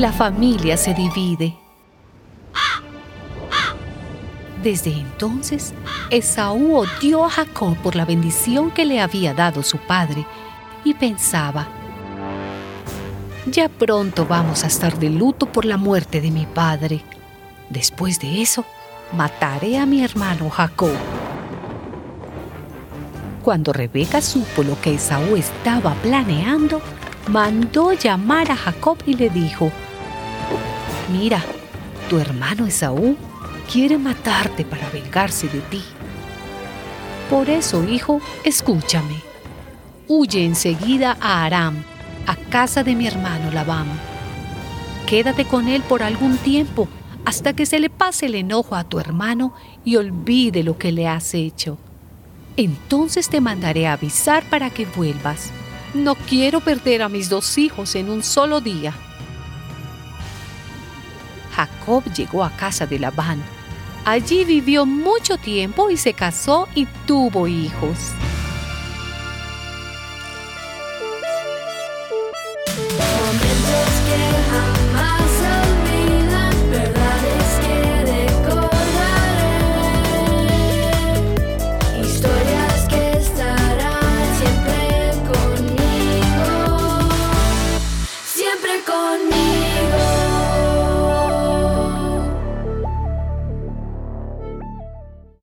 la familia se divide. Desde entonces, Esaú odió a Jacob por la bendición que le había dado su padre y pensaba, ya pronto vamos a estar de luto por la muerte de mi padre. Después de eso, mataré a mi hermano Jacob. Cuando Rebeca supo lo que Esaú estaba planeando, mandó llamar a Jacob y le dijo, Mira, tu hermano Esaú quiere matarte para vengarse de ti. Por eso, hijo, escúchame. Huye enseguida a Aram, a casa de mi hermano Labán. Quédate con él por algún tiempo hasta que se le pase el enojo a tu hermano y olvide lo que le has hecho. Entonces te mandaré a avisar para que vuelvas. No quiero perder a mis dos hijos en un solo día. Jacob llegó a casa de Labán. Allí vivió mucho tiempo y se casó y tuvo hijos.